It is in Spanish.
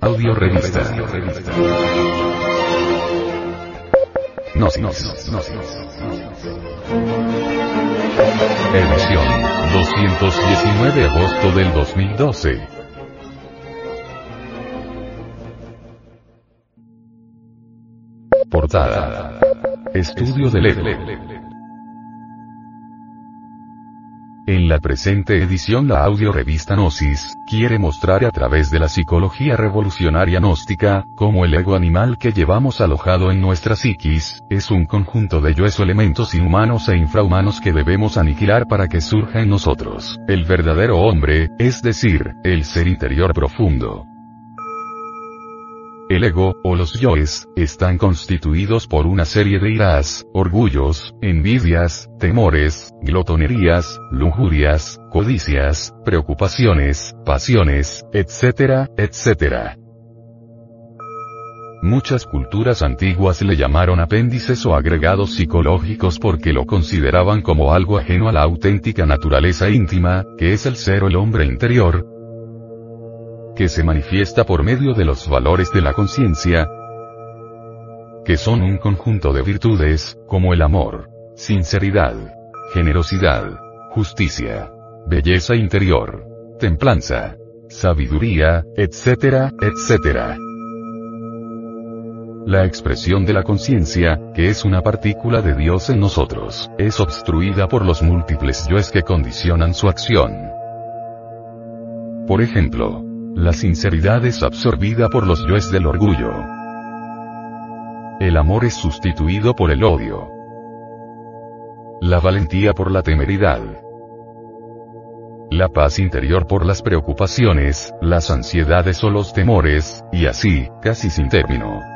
Audio Revista. Gnosis. Edición 219 de agosto del 2012. Portada. Estudio del ego. En la presente edición la audio revista Gnosis, quiere mostrar a través de la psicología revolucionaria gnóstica, cómo el ego animal que llevamos alojado en nuestra psiquis, es un conjunto de yoes o elementos inhumanos e infrahumanos que debemos aniquilar para que surja en nosotros, el verdadero hombre, es decir, el ser interior profundo. El ego, o los yoes, están constituidos por una serie de iras, orgullos, envidias, temores, glotonerías, lujurias, codicias, preocupaciones, pasiones, etcétera, etcétera. Muchas culturas antiguas le llamaron apéndices o agregados psicológicos porque lo consideraban como algo ajeno a la auténtica naturaleza íntima, que es el ser o el hombre interior, que se manifiesta por medio de los valores de la conciencia, que son un conjunto de virtudes, como el amor, sinceridad, generosidad, justicia, belleza interior, templanza, sabiduría, etcétera, etcétera. La expresión de la conciencia, que es una partícula de Dios en nosotros, es obstruida por los múltiples yoes que condicionan su acción. Por ejemplo, la sinceridad es absorbida por los yoes del orgullo. El amor es sustituido por el odio. La valentía por la temeridad. La paz interior por las preocupaciones, las ansiedades o los temores, y así, casi sin término.